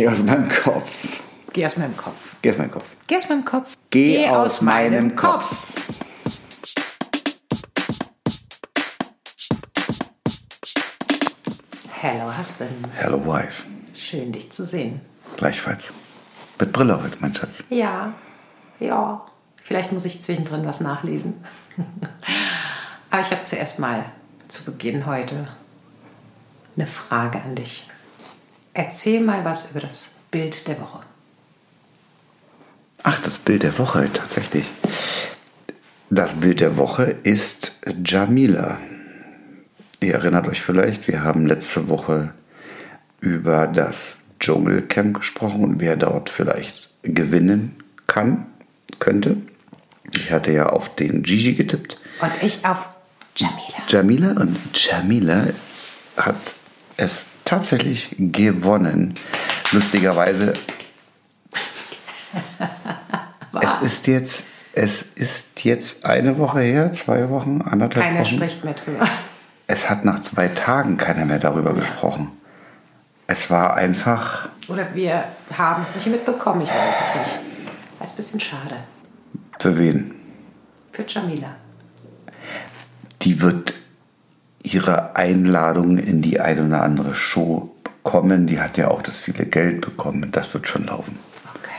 Geh aus meinem Kopf. Geh aus meinem Kopf. Geh aus meinem Kopf. Geh aus meinem Kopf. Geh aus meinem Kopf. Hello, Husband. Hello, wife. Schön, dich zu sehen. Gleichfalls. Mit Brille heute, mein Schatz. Ja, ja. Vielleicht muss ich zwischendrin was nachlesen. Aber ich habe zuerst mal zu Beginn heute eine Frage an dich. Erzähl mal was über das Bild der Woche. Ach, das Bild der Woche, tatsächlich. Das Bild der Woche ist Jamila. Ihr erinnert euch vielleicht, wir haben letzte Woche über das Dschungelcamp gesprochen und wer dort vielleicht gewinnen kann, könnte. Ich hatte ja auf den Gigi getippt. Und ich auf Jamila. Jamila und Jamila hat es tatsächlich gewonnen. Lustigerweise. es ist jetzt, es ist jetzt eine Woche her, zwei Wochen, anderthalb Keiner Wochen. spricht mehr drüber. Es hat nach zwei Tagen keiner mehr darüber gesprochen. Es war einfach. Oder wir haben es nicht mitbekommen, ich weiß es nicht. Das ist ein bisschen schade. Für wen? Für Jamila. Die wird ihre Einladung in die eine oder andere Show bekommen. Die hat ja auch das viele Geld bekommen. Das wird schon laufen. Okay.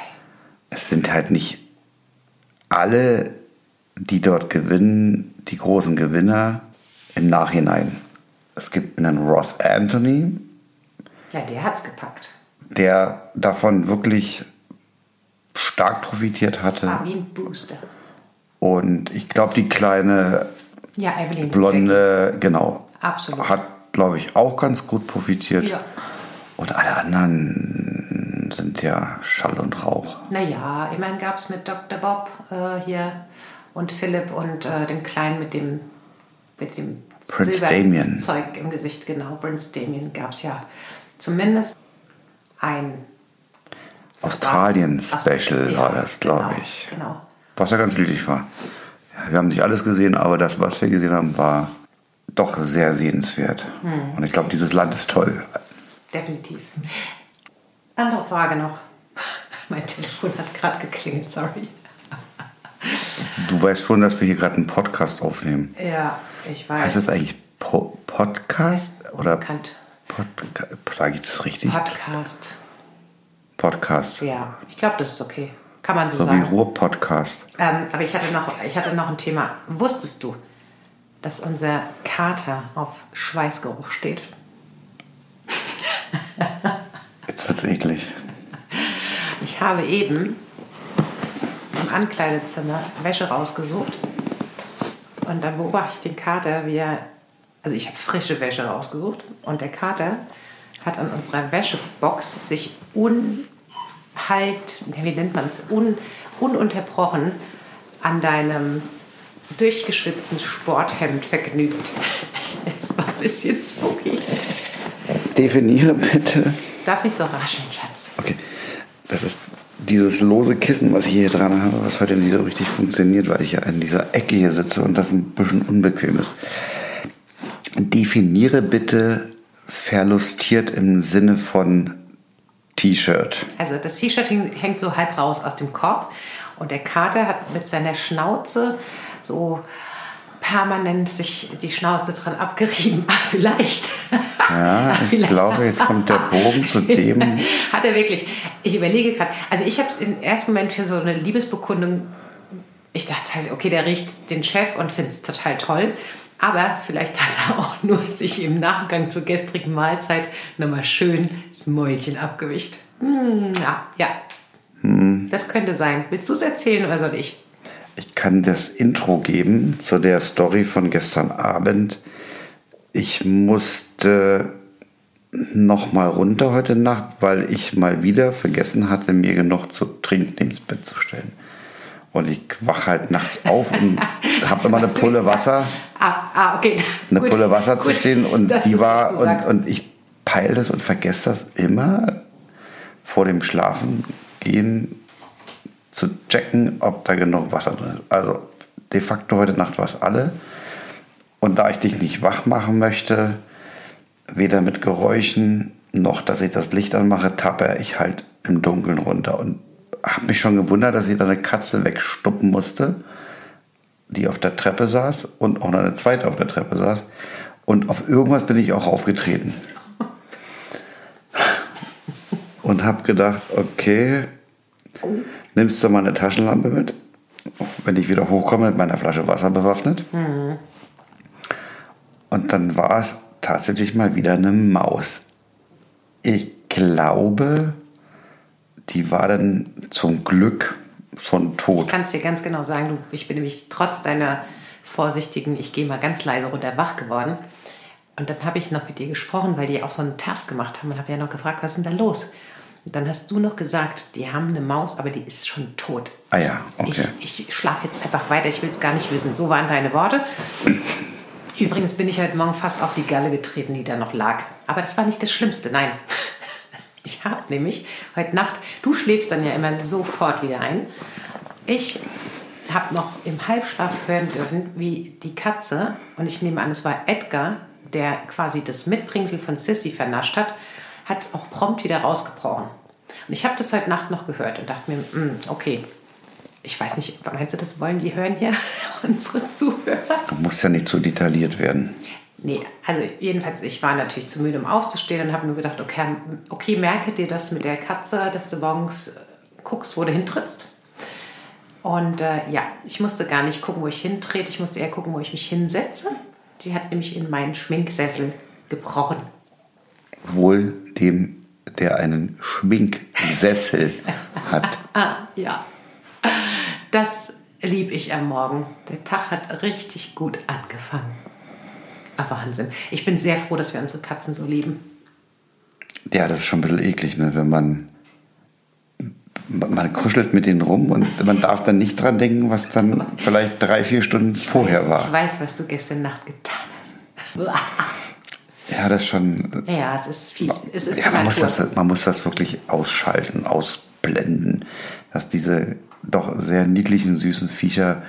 Es sind halt nicht alle, die dort gewinnen, die großen Gewinner im Nachhinein. Es gibt einen Ross Anthony, Ja, der hat's gepackt. der davon wirklich stark profitiert hatte. Ein Booster. Und ich glaube, die kleine Ja, Evelyn. blonde, genau, Absolut. hat, glaube ich, auch ganz gut profitiert. Ja. Und alle anderen sind ja Schall und Rauch. Naja, immerhin gab es mit Dr. Bob äh, hier und Philipp und äh, dem Kleinen mit dem, mit dem Prince Damien. Zeug im Gesicht, genau. Prince Damien gab es ja zumindest ein Australien-Special war das, glaube genau, ich. Genau. Was ja ganz glücklich war. Wir haben nicht alles gesehen, aber das, was wir gesehen haben, war doch sehr sehenswert. Hm. Und ich glaube, dieses Land ist toll. Definitiv. Andere Frage noch. Mein Telefon hat gerade geklingelt, sorry. Du weißt schon, dass wir hier gerade einen Podcast aufnehmen. Ja, ich weiß. Heißt das eigentlich po Podcast oder Bekannt. Podca Sage ich das richtig? Podcast. Podcast. Ja, ich glaube, das ist okay. Kann man so, So wie sagen. Ruhr-Podcast. Ähm, aber ich hatte, noch, ich hatte noch ein Thema. Wusstest du, dass unser Kater auf Schweißgeruch steht? Jetzt wird's eklig. Ich habe eben im Ankleidezimmer Wäsche rausgesucht und dann beobachte ich den Kater, wie er, also ich habe frische Wäsche rausgesucht und der Kater hat an unserer Wäschebox sich unhalt, wie nennt man es, Un, ununterbrochen an deinem durchgeschwitzten Sporthemd vergnügt. Es war ein bisschen spooky. Definiere bitte. Darfst nicht so rascheln, Schatz. Okay. Das ist dieses lose Kissen, was ich hier dran habe, was heute nicht so richtig funktioniert, weil ich ja in dieser Ecke hier sitze und das ein bisschen unbequem ist. Definiere bitte verlustiert im Sinne von T-Shirt. Also das T-Shirt hängt so halb raus aus dem Korb und der Kater hat mit seiner Schnauze so permanent sich die Schnauze dran abgerieben. Ah, vielleicht. Ja, ich Vielleicht. glaube, jetzt kommt der Bogen zu dem. Hat er wirklich. Ich überlege gerade. Also ich habe es im ersten Moment für so eine Liebesbekundung. Ich dachte halt, okay, der riecht den Chef und findet es total toll. Aber vielleicht hat er auch nur sich im Nachgang zur gestrigen Mahlzeit nochmal schön das Mäulchen abgewischt. Hm, ja, ja. Das könnte sein. Willst du es erzählen oder soll ich? Ich kann das Intro geben zu der Story von gestern Abend. Ich musste noch mal runter heute Nacht, weil ich mal wieder vergessen hatte, mir genug zu trinken ins Bett zu stellen. Und ich wach halt nachts auf und habe immer eine Pulle Wasser, Ah, ah okay. eine Gut, Pulle Wasser zu gut, stehen und dass die war und, und ich peile das und vergesse das immer vor dem Schlafengehen zu checken, ob da genug Wasser drin ist. Also de facto heute Nacht war es alle. Und da ich dich nicht wach machen möchte, weder mit Geräuschen noch, dass ich das Licht anmache, tappe ich halt im Dunkeln runter und habe mich schon gewundert, dass ich da eine Katze wegstuppen musste, die auf der Treppe saß und auch noch eine zweite auf der Treppe saß. Und auf irgendwas bin ich auch aufgetreten. Und habe gedacht, okay, nimmst du mal eine Taschenlampe mit, wenn ich wieder hochkomme mit meiner Flasche Wasser bewaffnet. Und dann war es tatsächlich mal wieder eine Maus. Ich glaube, die war dann zum Glück schon tot. Ich kann es dir ganz genau sagen, du, ich bin nämlich trotz deiner vorsichtigen, ich gehe mal ganz leise runter, wach geworden. Und dann habe ich noch mit dir gesprochen, weil die auch so einen Terz gemacht haben und habe ja noch gefragt, was ist denn da los? Und dann hast du noch gesagt, die haben eine Maus, aber die ist schon tot. Ah ja, okay. Ich, ich schlafe jetzt einfach weiter, ich will es gar nicht wissen. So waren deine Worte. Übrigens bin ich heute Morgen fast auf die Galle getreten, die da noch lag. Aber das war nicht das Schlimmste, nein. Ich habe nämlich heute Nacht, du schläfst dann ja immer sofort wieder ein. Ich habe noch im Halbschlaf hören dürfen, wie die Katze, und ich nehme an, es war Edgar, der quasi das Mitbringsel von Sissy vernascht hat, hat es auch prompt wieder rausgebrochen. Und ich habe das heute Nacht noch gehört und dachte mir, "Hm, okay, ich weiß nicht, meinst du, das wollen die hören hier, unsere Zuhörer? Du musst ja nicht so detailliert werden. Nee, also jedenfalls, ich war natürlich zu müde, um aufzustehen und habe nur gedacht, okay, okay, merke dir das mit der Katze, dass du morgens äh, guckst, wo du hintrittst. Und äh, ja, ich musste gar nicht gucken, wo ich hintrete, ich musste eher gucken, wo ich mich hinsetze. Sie hat nämlich in meinen Schminksessel gebrochen. Wohl dem, der einen Schminksessel hat. Ah, ja. Das lieb ich am Morgen. Der Tag hat richtig gut angefangen. Ah, Wahnsinn. Ich bin sehr froh, dass wir unsere Katzen so lieben. Ja, das ist schon ein bisschen eklig, ne? wenn man, man kuschelt mit denen rum und man darf dann nicht dran denken, was dann vielleicht drei, vier Stunden vorher Ich war. weiß, was du gestern Nacht getan hast. Ja, das ist schon. Ja, es ist fies. Es ist Ja, man muss, das, man muss das wirklich ausschalten, ausblenden, dass diese doch sehr niedlichen, süßen Viecher,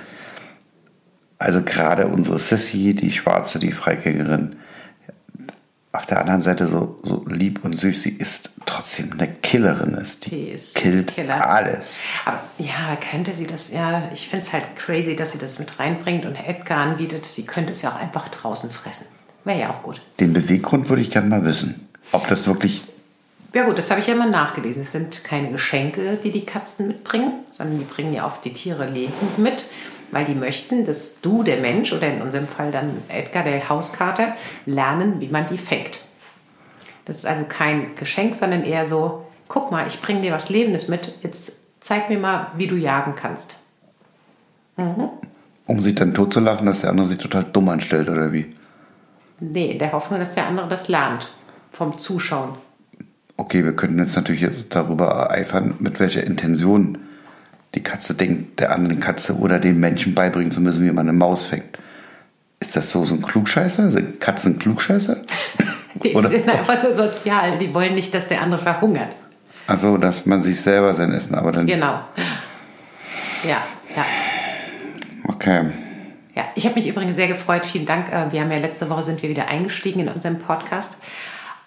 also gerade unsere Sissy, die Schwarze, die Freigängerin, auf der anderen Seite so, so lieb und süß, sie ist trotzdem eine Killerin ist. Die, Die ist killt Killer. alles. Aber ja, könnte sie das, ja, ich finde es halt crazy, dass sie das mit reinbringt und Edgar anbietet. Sie könnte es ja auch einfach draußen fressen. Wäre ja auch gut. Den Beweggrund würde ich gerne mal wissen. Ob das wirklich Ja gut, das habe ich ja mal nachgelesen. Es sind keine Geschenke, die die Katzen mitbringen, sondern die bringen ja oft die Tiere lebend mit, weil die möchten, dass du, der Mensch, oder in unserem Fall dann Edgar, der Hauskater, lernen, wie man die fängt. Das ist also kein Geschenk, sondern eher so, guck mal, ich bringe dir was Lebendes mit, jetzt zeig mir mal, wie du jagen kannst. um sich dann totzulachen, dass der andere sich total dumm anstellt oder wie? Nee, in der Hoffnung, dass der andere das lernt vom Zuschauen. Okay, wir könnten jetzt natürlich jetzt darüber eifern, mit welcher Intention die Katze denkt, der anderen Katze oder den Menschen beibringen zu müssen, wie man eine Maus fängt. Ist das so, so ein Klugscheißer? Sind Katzen Klugscheißer? Die Oder- sind einfach nur sozial. Die wollen nicht, dass der andere verhungert. Also, dass man sich selber sein Essen, aber dann. Genau. Ja, ja. Okay. Ja, ich habe mich übrigens sehr gefreut. Vielen Dank. Äh, Wir haben ja letzte Woche sind wir wieder eingestiegen in unserem Podcast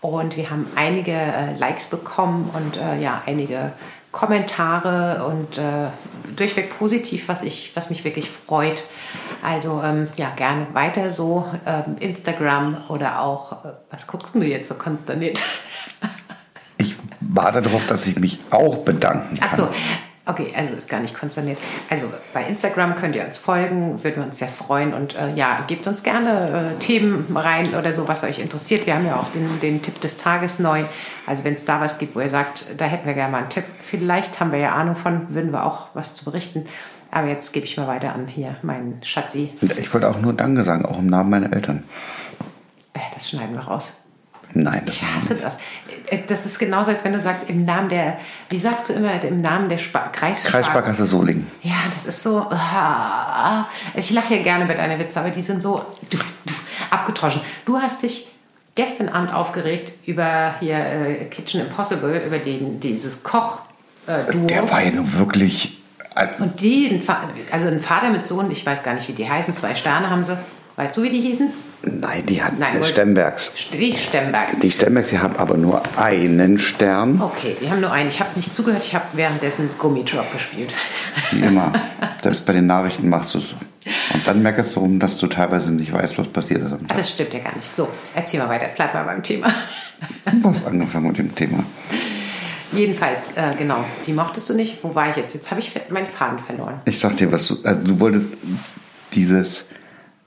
und wir haben einige äh, Likes bekommen und äh, ja einige Kommentare und äh, durchweg positiv, was ich, was mich wirklich freut. Also ähm, ja gerne weiter so ähm, Instagram oder auch äh, was guckst du jetzt so konsterniert? Ich warte darauf, dass ich mich auch bedanken kann. Ach so, okay, also ist gar nicht konsterniert. Also bei Instagram könnt ihr uns folgen, würden wir uns sehr freuen und äh, ja, gebt uns gerne äh, Themen rein oder so, was euch interessiert. Wir haben ja auch den, den Tipp des Tages neu. Also wenn es da was gibt, wo ihr sagt, da hätten wir gerne mal einen Tipp. Vielleicht haben wir ja Ahnung von, würden wir auch was zu berichten. Aber jetzt gebe ich mal weiter an hier meinen Schatzi. Ich wollte auch nur Danke sagen, auch im Namen meiner Eltern. Äh, das schneiden wir raus. Nein, das Ich hasse das. Äh, Das ist genauso, als wenn du sagst, im Namen der, wie sagst du immer, im Namen der Spa Kreissparkasse. Kreissparkasse Solingen. Ja, das ist so. ah, Ich lache hier gerne mit deiner Witze, aber die sind so abgetroschen. Du hast dich gestern Abend aufgeregt über hier äh, Kitchen Impossible, über den, dieses Koch-Duo. Der war ja nun wirklich. Und die, also ein Vater mit Sohn, ich weiß gar nicht, wie die heißen, zwei Sterne haben sie. Weißt du, wie die hießen? Nein, die hat Nein, Stembergs. Die Stembergs. Die Stembergs, die haben aber nur einen Stern, Okay, Sie haben nur einen. Ich habe nicht zugehört, ich habe währenddessen Gummitrop gespielt. wie immer. Selbst bei den Nachrichten machst du es. Und dann merkst du rum, dass du teilweise nicht weißt, was passiert ist am Ah, Tag. Das stimmt ja gar nicht. So, erzähl mal weiter. Bleib mal beim Thema. Du hast angefangen mit dem Thema. Jedenfalls, äh, genau, die mochtest du nicht. Wo war ich jetzt? Jetzt habe ich meinen Faden verloren. Ich sag dir, was du, also du wolltest dieses,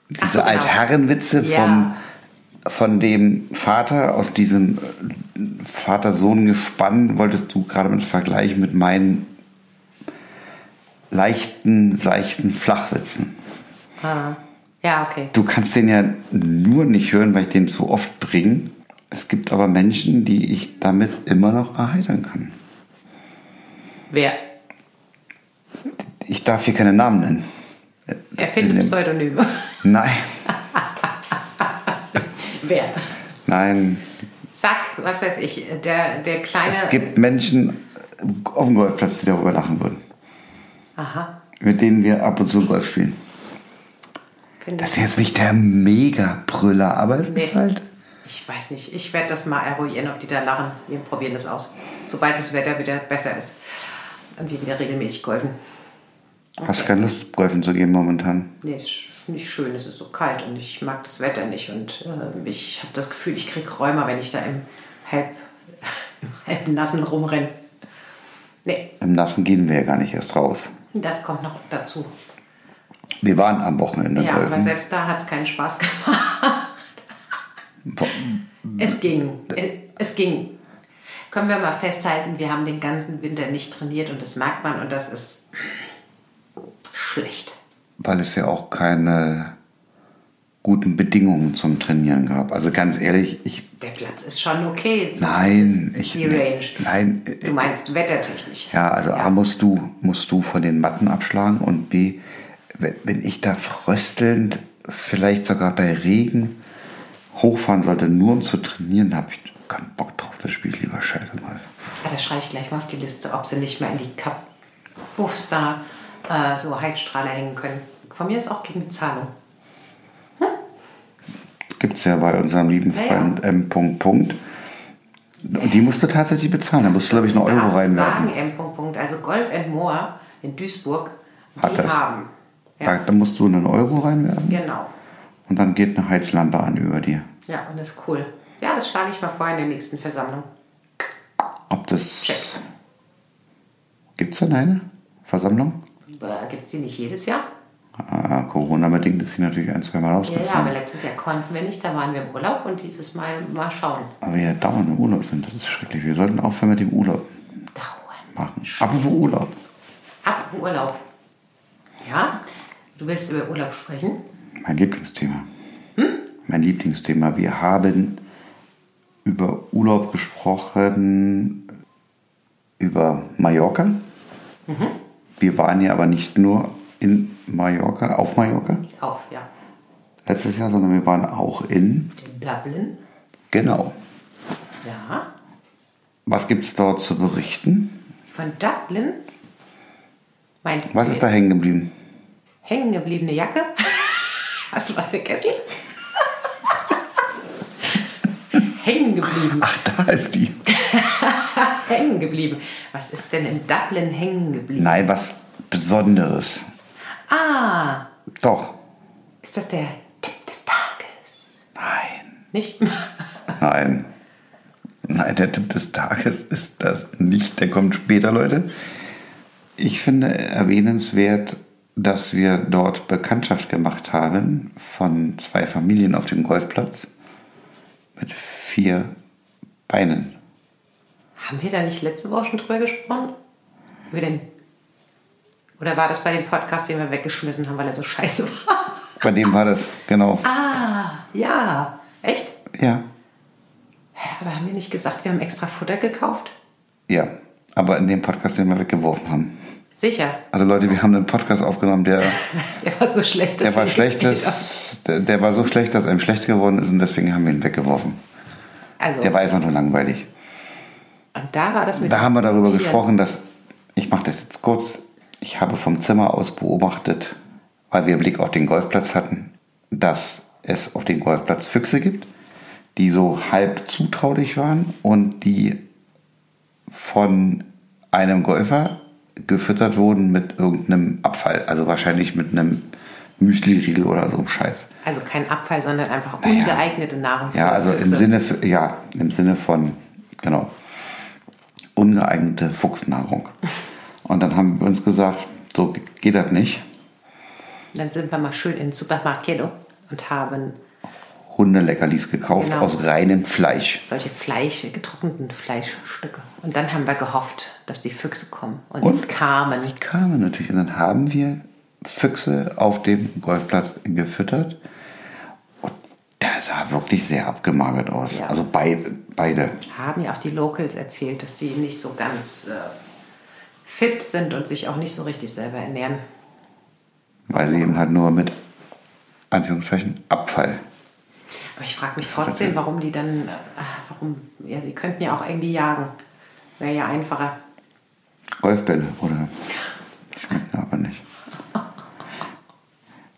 diese Ach so, genau. Altherrenwitze Ja. vom, von dem Vater aus diesem Vater-Sohn-Gespann, wolltest du gerade mit vergleichen mit meinen leichten, seichten Flachwitzen. Ah, ja, okay. Du kannst den ja nur nicht hören, weil ich den zu oft bringe. Es gibt aber Menschen, die ich damit immer noch erheitern kann. Wer? Ich darf hier keine Namen nennen. Erfinde In dem- Pseudonyme. Nein, Wer? nein. Sag, was weiß ich, der, der kleine. Es gibt Menschen auf dem Golfplatz, die darüber lachen würden. Aha. Mit denen wir ab und zu Golf spielen. Finde Das ist jetzt nicht der Mega-Brüller, aber es Nee. ist halt. Ich weiß nicht. Ich werde das mal eruieren, ob die da lachen. Wir probieren das aus. Sobald das Wetter wieder besser ist. Und wir wieder regelmäßig golfen. Hast keine Lust, Golfen zu gehen momentan? Nee, ist nicht schön. Es ist so kalt und ich mag das Wetter nicht. Und äh, ich habe das Gefühl, ich kriege Rheuma, wenn ich da im halb, im halb nassen rumrenne. Nee, Im Nassen gehen wir ja gar nicht erst raus. das kommt noch dazu. Wir waren am Wochenende Ja, aber golfen. selbst da hat es keinen Spaß gemacht. Es ging. Es, es ging. Können wir mal festhalten, wir haben den ganzen Winter nicht trainiert und das merkt man und das ist schlecht. Weil es ja auch keine guten Bedingungen zum Trainieren gab. Also ganz ehrlich, ich. Der Platz ist schon okay. Nein, ich. Die Range. Nein. Du meinst wettertechnisch. Ja, also A musst du, musst du von den Matten abschlagen und B, wenn, ich da fröstelnd, vielleicht sogar bei Regen hochfahren sollte, nur um zu trainieren, habe ich keinen Bock drauf. Das spiele ich lieber scheiße Golf. Ah, Das schreibe ich gleich mal auf die Liste, ob sie nicht mehr in die Cup-Buffs da äh, so Heizstrahler hängen können. Von mir ist auch gegen Bezahlung. Gibt es ja bei unserem lieben Ja, ja. Freund M. Punkt, Punkt. Und die musst du tatsächlich bezahlen. Da musst du, glaube ich, einen Euro reinwerfen. Sagen, M. Punkt, Punkt. Also Golf and More in Duisburg, die Hat das. haben. Da, Ja, da musst du einen Euro reinwerfen genau. und dann geht eine Heizlampe an über dir. Ja, und das ist cool. Ja, das schlage ich mal vor in der nächsten Versammlung. Ob das. Check. Gibt es denn eine Versammlung? Gibt es sie nicht jedes Jahr? Ah, Corona-bedingt ist sie natürlich ein, zwei Mal Ja, ausgefallen. ja, aber letztes Jahr konnten wir nicht, da waren wir im Urlaub und dieses Mal mal schauen. Aber wir ja dauernd im Urlaub sind, das ist schrecklich. Wir sollten aufhören mit dem Urlaub Dauern. machen. Apropos Urlaub. Ab Urlaub. Ja? Du willst über Urlaub sprechen? Mein Lieblingsthema. Mein Lieblingsthema. Wir haben über Urlaub gesprochen, über Mallorca. Wir waren ja aber nicht nur in Mallorca, auf Mallorca Auf, ja. letztes Jahr, sondern wir waren auch in, In Dublin. genau. Ja. Was gibt es dort zu berichten? Von Dublin. Meinst Was ist da hängen geblieben? hängen gebliebene Jacke? Hast du was vergessen? hängen geblieben. Ach, da ist die. Hängen geblieben. Was ist denn in Dublin hängen geblieben? Nein, was Besonderes. Ah, Doch. ist das der Tipp des Tages? Nein. Nicht? Nein. Nein, der Tipp des Tages ist das nicht. Der kommt später, Leute. Ich finde erwähnenswert, dass wir dort Bekanntschaft gemacht haben von zwei Familien auf dem Golfplatz mit vier Beinen. Haben wir da nicht letzte Woche schon drüber gesprochen? Über den Oder war das bei dem Podcast, den wir weggeschmissen haben, weil er so scheiße war? Bei dem war das, genau. Ah, ja. Echt? Ja, Aber haben wir nicht gesagt, wir haben extra Futter gekauft? ja. Aber in dem Podcast, den wir weggeworfen haben. Sicher. Also Leute, wir haben einen Podcast aufgenommen, der, Der war so schlecht. der dass war schlecht, dass, der, der war so schlecht, dass einem schlecht geworden ist und deswegen haben wir ihn weggeworfen. Also, Der war einfach nur langweilig. Und da war das mit Da haben wir darüber Tieren. gesprochen, dass, ich mache das jetzt kurz, ich habe vom Zimmer aus beobachtet, weil wir Blick auf den Golfplatz hatten, dass es auf dem Golfplatz Füchse gibt, die so halb zutraulich waren und die von einem Golfer gefüttert wurden mit irgendeinem Abfall. Also wahrscheinlich mit einem Müsli-Riegel oder so einem Scheiß. Also kein Abfall, sondern einfach ungeeignete Nahrung. Ja, also im Sinne, ja, im Sinne von, genau, ungeeignete Fuchsnahrung. Und dann haben wir uns gesagt, so geht das nicht. Dann sind wir mal schön in den Supermarkt und haben Hundeleckerlis gekauft Genau. aus reinem Fleisch. solche Fleisch, getrockneten Fleischstücke. Und dann haben wir gehofft, dass die Füchse kommen. Und, Und? kamen. Die kamen natürlich. Und dann haben wir Füchse auf dem Golfplatz gefüttert. Der sah wirklich sehr abgemagert aus. Ja. Also beide, beide. Haben ja auch die Locals erzählt, dass die nicht so ganz äh, fit sind und sich auch nicht so richtig selber ernähren. Weil sie eben halt nur mit Anführungszeichen Abfall. Aber ich frage mich trotzdem, warum die dann, äh, warum, ja, sie könnten ja auch irgendwie jagen. Wäre ja einfacher. Golfbälle oder schmecken aber nicht.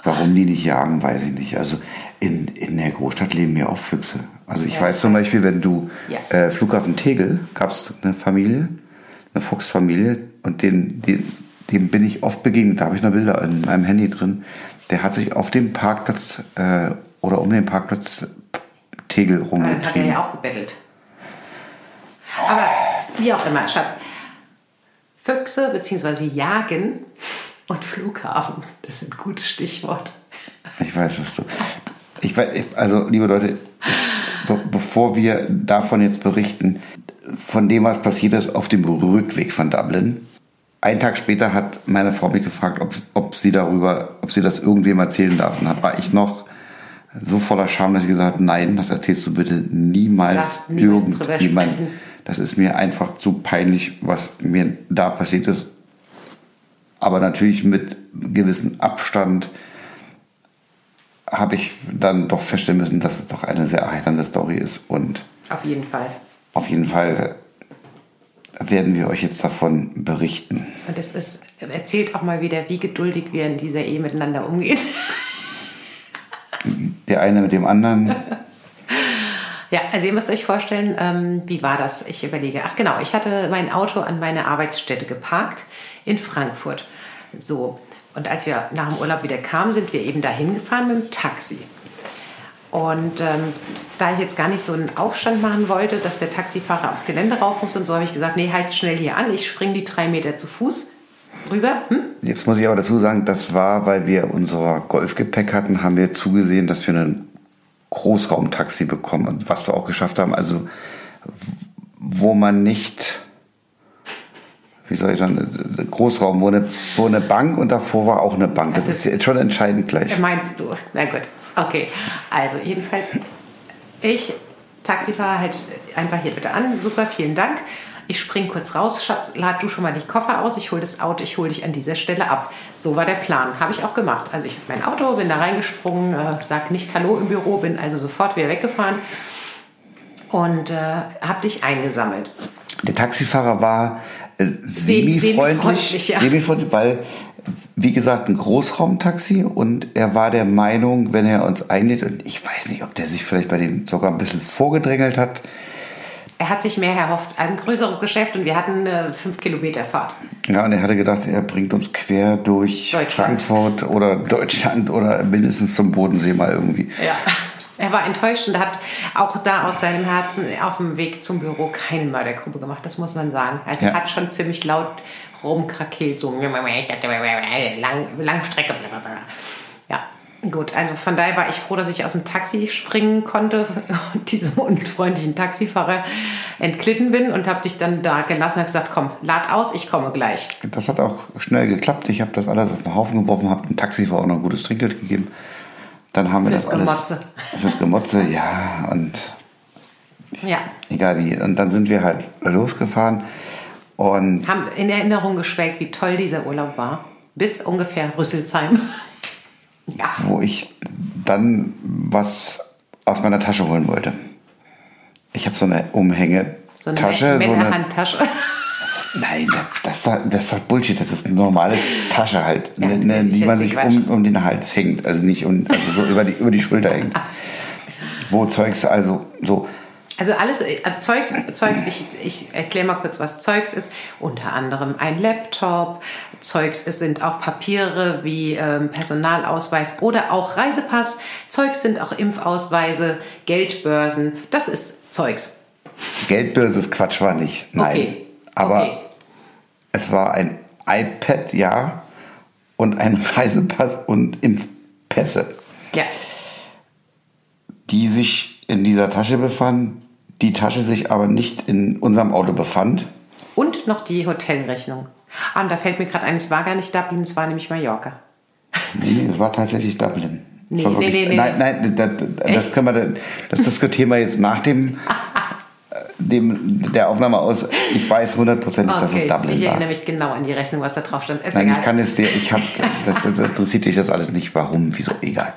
Warum die nicht jagen, weiß ich nicht. Also in, in der Großstadt leben ja auch Füchse. Also ich Ja. weiß zum Beispiel, wenn du Ja. äh, Flughafen Tegel gab es eine Familie, eine Fuchsfamilie und den, den, dem bin ich oft begegnet. Da habe ich noch Bilder in meinem Handy drin. Der hat sich auf dem Parkplatz äh, oder um den Parkplatz Tegel Dann hat er rumgetrieben. ja auch gebettelt. Aber wie auch immer, Schatz. Füchse bzw. Jagen und Flughafen, das sind gute Stichworte. Ich weiß es so. Ich weiß, also liebe Leute, be bevor wir davon jetzt berichten, von dem, was passiert ist auf dem Rückweg von Dublin. Einen Tag später hat meine Frau mich gefragt, ob, ob sie darüber, ob sie das irgendwem erzählen darf. Und dann war ich noch so voller Scham, dass ich gesagt habe, nein, das erzählst du bitte niemals irgendjemand. Das ist mir einfach zu peinlich, was mir da passiert ist. Aber natürlich mit gewissem Abstand habe ich dann doch feststellen müssen, dass es doch eine sehr erheiternde Story ist. Und Auf jeden Fall. auf jeden Fall werden wir euch jetzt davon berichten. Und es ist, erzählt auch mal wieder, wie geduldig wir in dieser Ehe miteinander umgehen. Der eine mit dem anderen. Ja, also ihr müsst euch vorstellen, ähm, wie war das? Ich überlege. Ach genau, ich hatte mein Auto an meine Arbeitsstätte geparkt in Frankfurt. So, und als wir nach dem Urlaub wieder kamen, sind wir eben dahin gefahren mit dem Taxi. Und ähm, da ich jetzt gar nicht so einen Aufstand machen wollte, dass der Taxifahrer aufs Gelände rauf muss und so, habe ich gesagt, nee, halt schnell hier an, ich springe die drei Meter zu Fuß rüber. Hm? Jetzt muss ich aber dazu sagen, das war, weil wir unser Golfgepäck hatten, haben wir zugesehen, dass wir ein Großraumtaxi bekommen. Was wir auch geschafft haben, also wo man nicht, wie soll ich sagen, Großraum, wo eine, wo eine Bank und davor war auch eine Bank. Das Das ist jetzt schon entscheidend gleich. Meinst du? Na gut. Okay. Also jedenfalls, ich, Taxifahrer, halt einfach hier bitte an. Super, vielen Dank. Ich spring kurz raus. Schatz, lad du schon mal die Koffer aus. Ich hole das Auto, ich hole dich an dieser Stelle ab. So war der Plan. Habe ich auch gemacht. Also ich habe mein Auto, bin da reingesprungen, äh, sag nicht Hallo im Büro, bin also sofort wieder weggefahren und äh, habe dich eingesammelt. Der Taxifahrer war semi-freundlich, semi-freundlich, ja. semi-freundlich, weil, wie gesagt, ein Großraumtaxi und er war der Meinung, wenn er uns einlädt, und ich weiß nicht, ob der sich vielleicht bei denen sogar ein bisschen vorgedrängelt hat, Er hat sich mehr erhofft, ein größeres Geschäft und wir hatten eine 5 Kilometer Fahrt. Ja, und er hatte gedacht, er bringt uns quer durch. Frankfurt oder Deutschland oder mindestens zum Bodensee mal irgendwie. Ja. Er war enttäuscht und hat auch da aus seinem Herzen auf dem Weg zum Büro keine Mördergrube gemacht, das muss man sagen. Also Ja. er hat schon ziemlich laut rumkrakeelt, so lang, Langstrecke. Ja, gut. Also von daher war ich froh, dass ich aus dem Taxi springen konnte und diesem unfreundlichen Taxifahrer entglitten bin und habe dich dann da gelassen und gesagt, komm, lad aus, ich komme gleich. Das hat auch schnell geklappt. Ich habe das alles auf den Haufen geworfen, habe dem Taxifahrer auch noch ein gutes Trinkgeld gegeben. Dann haben wir Fürs das alles. Gemotze. Fürs Gemotze, ja. Und Ja, egal wie. Und dann sind wir halt losgefahren. Und haben in Erinnerung geschwelgt, wie toll dieser Urlaub war. Bis ungefähr Rüsselsheim. ja. wo ich dann was aus meiner Tasche holen wollte. Ich habe so eine So eine Umhängetasche, so eine, Männerhandtasche. Nein, das, das, das ist doch Bullshit. Das ist eine normale Tasche halt, Ja, ne, ne, die man sich um, um den Hals hängt. Also nicht um, also so über die, über die Schulter hängt. Wo Zeugs, also so. Also alles, äh, Zeugs, Zeugs ich, ich erkläre mal kurz, was Zeugs ist. Unter anderem ein Laptop. Zeugs ist, sind auch Papiere wie ähm, Personalausweis oder auch Reisepass. Zeugs sind auch Impfausweise, Geldbörsen. Das ist Zeugs. Geldbörse ist Quatsch, war nicht. Nein. Okay. Aber okay. es war ein iPad, ja, und ein Reisepass und Impfpässe, Ja. die sich in dieser Tasche befanden, die Tasche sich aber nicht in unserem Auto befand. Und noch die Hotelrechnung. Ah, und da fällt mir gerade ein, es war gar nicht Dublin, es war nämlich Mallorca. Nee, nee, es war tatsächlich Dublin. Nee, wirklich- nee, nee, Nein, nein, das, das, können wir, dann- das diskutieren wir jetzt nach dem, äh, dem der Aufnahme aus. Ich weiß hundertprozentig, dass es Okay, Dublin ich war. erinnere mich genau an die Rechnung, was da drauf stand. Ist Nein, egal. ich kann es dir, ich habe, das, das interessiert dich das alles nicht. Warum, wieso, egal.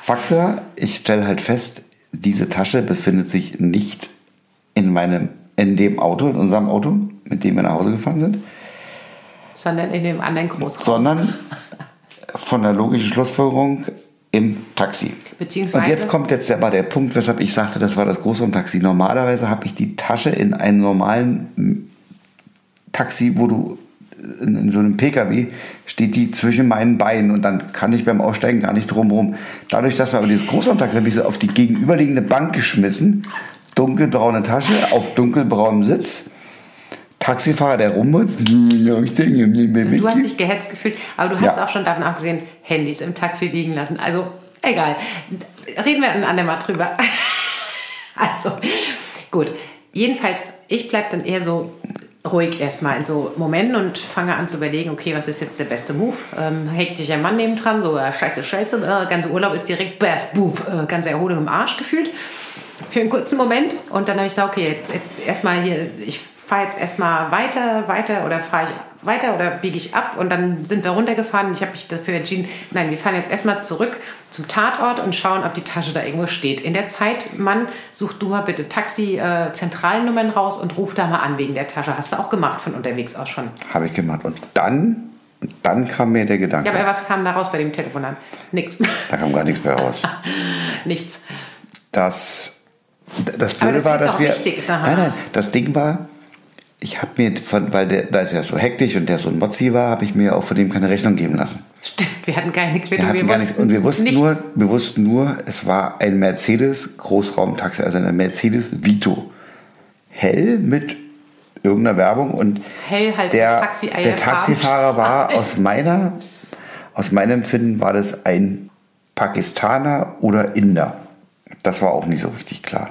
Fakt war, ich stelle halt fest, diese Tasche befindet sich nicht in meinem, in dem Auto, in unserem Auto, mit dem wir nach Hause gefahren sind, Sondern in dem anderen Großraum. sondern von der logischen Schlussfolgerung im Taxi. Beziehungsweise- Und jetzt kommt jetzt aber der Punkt, weshalb ich sagte, das war das Großraumtaxi. Normalerweise habe ich die Tasche in einem normalen mm, Taxi, wo du in, so einem PKW steht die zwischen meinen Beinen und dann kann ich beim Aussteigen gar nicht drumherum. Dadurch, dass wir aber dieses Großraumtaxi habe ich sie auf die gegenüberliegende Bank geschmissen, dunkelbraune Tasche auf dunkelbraunem Sitz. Taxifahrer, der rummutzt. Du hast dich gehetzt gefühlt, aber du hast Ja. auch schon davon abgesehen, Handys im Taxi liegen lassen. Also, egal. Reden wir ein andermal drüber. also, gut. Jedenfalls, ich bleibe dann eher so ruhig erstmal in so Momenten und fange an zu überlegen, okay, was ist jetzt der beste Move? Ähm, hektischer Mann nebendran, so äh, scheiße, scheiße, äh, ganze Urlaub ist direkt, bäh, buff, äh, ganze Erholung im Arsch gefühlt. Für einen kurzen Moment. Und dann habe ich gesagt, okay, jetzt, jetzt erstmal hier, ich fahre jetzt erstmal weiter, weiter oder fahre ich weiter oder biege ich ab und dann sind wir runtergefahren. Ich habe mich dafür entschieden, nein, wir fahren jetzt erstmal zurück zum Tatort und schauen, ob die Tasche da irgendwo steht. In der Zeit, Mann, such du mal bitte Taxi-Zentralnummern raus und ruf da mal an wegen der Tasche. Hast du auch gemacht von unterwegs aus schon. Habe ich gemacht. Und dann, dann kam mir der Gedanke. Ja, aber was kam da raus bei dem Telefonat? Nix. Da kam gar nichts mehr raus. Nichts. Das, das Blöde das war, dass wir. richtig. Nein, nein, das Ding war, ich habe mir, von, weil der, da ist ja so hektisch und der so ein Mozzi war, habe ich mir auch von dem keine Rechnung geben lassen. Stimmt, wir hatten keine Wir Quittung. hatten gar nichts. Und wir wussten nicht, nur, wir wussten nur, es war ein Mercedes Großraumtaxi, also eine Mercedes Vito. Hell mit irgendeiner Werbung und Hell halt der, Taxi-Eier der Taxifahrer war aus meiner, aus meinem Empfinden war das ein Pakistaner oder Inder. Das war auch nicht so richtig klar.